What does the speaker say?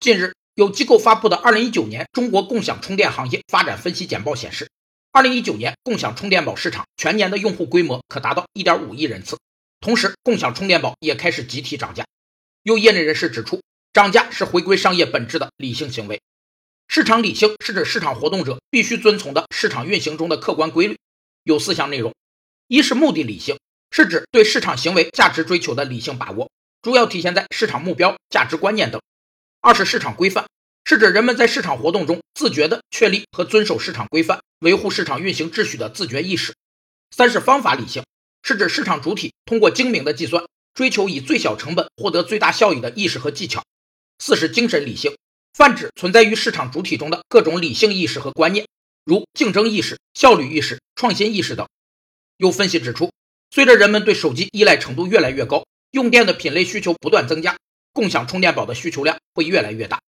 近日，有机构发布的《二零一九年中国共享充电行业发展分析简报》显示，二零一九年共享充电宝市场全年的用户规模可达到一点五亿人次。同时，共享充电宝也开始集体涨价。有业内人士指出，涨价是回归商业本质的理性行为。市场理性是指市场活动者必须遵从的市场运行中的客观规律，有四项内容：一是目的理性，是指对市场行为价值追求的理性把握，主要体现在市场目标、价值观念等；二是市场规范，是指人们在市场活动中自觉地确立和遵守市场规范，维护市场运行秩序的自觉意识；三是方法理性。是指市场主体通过精明的计算，追求以最小成本获得最大效益的意识和技巧。四是精神理性，泛指存在于市场主体中的各种理性意识和观念，如竞争意识、效率意识、创新意识等。有分析指出，随着人们对手机依赖程度越来越高，用电的品类需求不断增加，共享充电宝的需求量会越来越大。